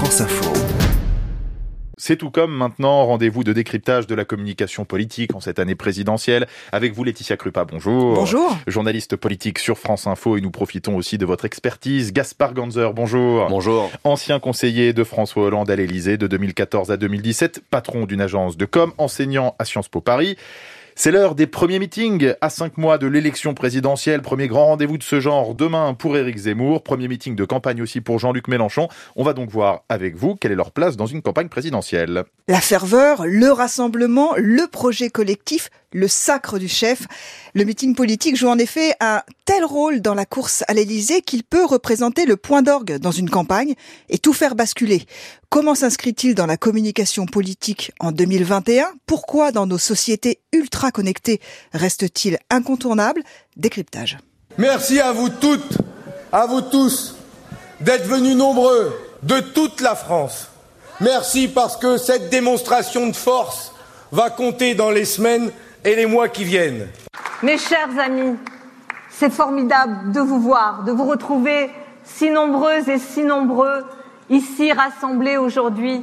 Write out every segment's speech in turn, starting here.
France Info. C'est tout comme maintenant, rendez-vous de décryptage de la communication politique en cette année présidentielle. Avec vous, Laetitia Krupa, bonjour. Bonjour. Journaliste politique sur France Info et nous profitons aussi de votre expertise. Gaspard Ganzer, bonjour. Bonjour. Ancien conseiller de François Hollande à l'Élysée de 2014 à 2017, patron d'une agence de com, enseignant à Sciences Po Paris. C'est l'heure des premiers meetings à cinq mois de l'élection présidentielle. Premier grand rendez-vous de ce genre demain pour Éric Zemmour. Premier meeting de campagne aussi pour Jean-Luc Mélenchon. On va donc voir avec vous quelle est leur place dans une campagne présidentielle. La ferveur, le rassemblement, le projet collectif, le sacre du chef. Le meeting politique joue en effet un tel rôle dans la course à l'Élysée qu'il peut représenter le point d'orgue dans une campagne et tout faire basculer. Comment s'inscrit-il dans la communication politique en 2021 Pourquoi dans nos sociétés ultra connectées reste-t-il incontournable? Décryptage. Merci à vous toutes, à vous tous d'être venus nombreux de toute la France. Merci parce que cette démonstration de force va compter dans les semaines et les mois qui viennent. Mes chers amis, c'est formidable de vous voir, de vous retrouver si nombreuses et si nombreux ici rassemblés aujourd'hui.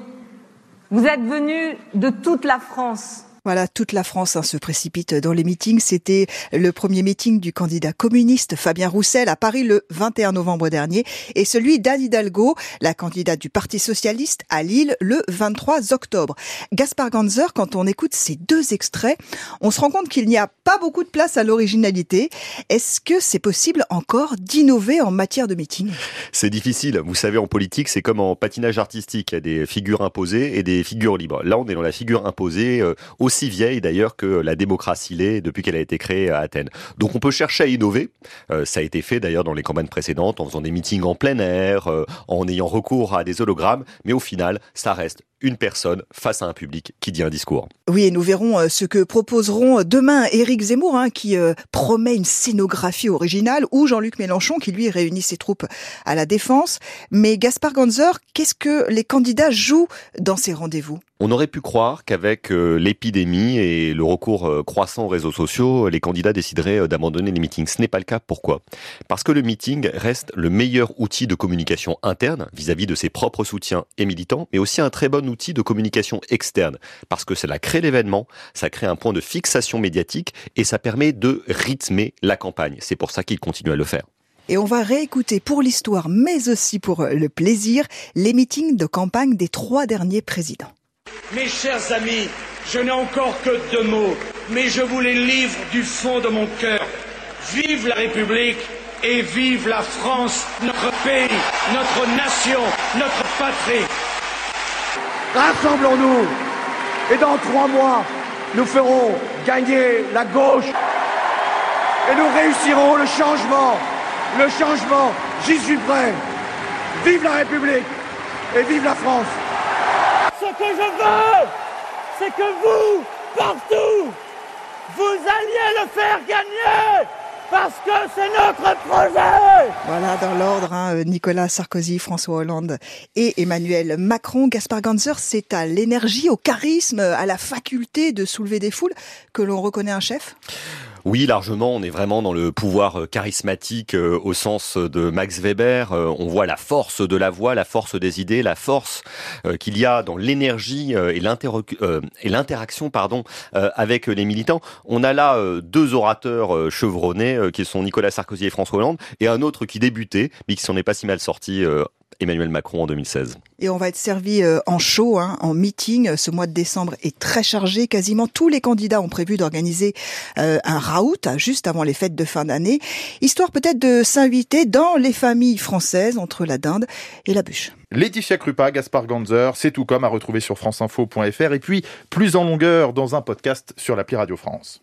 Vous êtes venus de toute la France voilà, toute la France hein, se précipite dans les meetings. C'était le premier meeting du candidat communiste Fabien Roussel à Paris le 21 novembre dernier et celui d'Anne Hidalgo, la candidate du Parti socialiste à Lille le 23 octobre. Gaspard Ganzer, quand on écoute ces deux extraits, on se rend compte qu'il n'y a pas beaucoup de place à l'originalité. Est-ce que c'est possible encore d'innover en matière de meeting? C'est difficile. Vous savez, en politique, c'est comme en patinage artistique. Il y a des figures imposées et des figures libres. Là, on est dans la figure imposée euh, aussi aussi vieille d'ailleurs que la démocratie l'est depuis qu'elle a été créée à Athènes. Donc on peut chercher à innover. Euh, ça a été fait d'ailleurs dans les campagnes précédentes en faisant des meetings en plein air, euh, en ayant recours à des hologrammes. Mais au final, ça reste une personne face à un public qui dit un discours. Oui, et nous verrons euh, ce que proposeront demain Éric Zemmour, hein, qui promet une scénographie originale, ou Jean-Luc Mélenchon, qui lui réunit ses troupes à la défense. Mais Gaspard Ganzer, qu'est-ce que les candidats jouent dans ces rendez-vous? On aurait pu croire qu'avec euh, l'épidémie et le recours euh, croissant aux réseaux sociaux, les candidats décideraient euh, d'abandonner les meetings. Ce n'est pas le cas. Pourquoi? Parce que le meeting reste le meilleur outil de communication interne vis-à-vis de ses propres soutiens et militants, mais aussi un très bon outil de communication externe. Parce que cela crée l'événement, ça crée un point de fixation médiatique et ça permet de rythmer la campagne. C'est pour ça qu'il continue à le faire. Et on va réécouter pour l'histoire, mais aussi pour le plaisir, les meetings de campagne des trois derniers présidents. Mes chers amis, je n'ai encore que deux mots, mais je vous les livre du fond de mon cœur. Vive la République et vive la France, notre pays, notre nation, notre patrie. Rassemblons-nous et dans trois mois, nous ferons gagner la gauche et nous réussirons le changement. Le changement, j'y suis prêt. Vive la République et vive la France que je veux, c'est que vous, partout, vous alliez le faire gagner parce que c'est notre projet Voilà, dans l'ordre, hein, Nicolas Sarkozy, François Hollande et Emmanuel Macron. Gaspard Ganzer, c'est à l'énergie, au charisme, à la faculté de soulever des foules que l'on reconnaît un chef? Oui, largement, on est vraiment dans le pouvoir euh, charismatique euh, au sens de Max Weber. Euh, on voit la force de la voix, la force des idées, la force qu'il y a dans l'énergie et l'interaction pardon avec les militants. On a là deux orateurs chevronnés qui sont Nicolas Sarkozy et François Hollande et un autre qui débutait mais qui s'en est pas si mal sorti Emmanuel Macron en 2016. Et on va être servi euh, en show, hein, en meeting. Ce mois de décembre est très chargé. Quasiment tous les candidats ont prévu d'organiser euh, un raout juste avant les fêtes de fin d'année, histoire peut-être de s'inviter dans les familles françaises entre la dinde et la bûche. Laetitia Krupa, Gaspard Ganzer, c'est tout comme à retrouver sur franceinfo.fr et puis plus en longueur dans un podcast sur l'appli Radio France.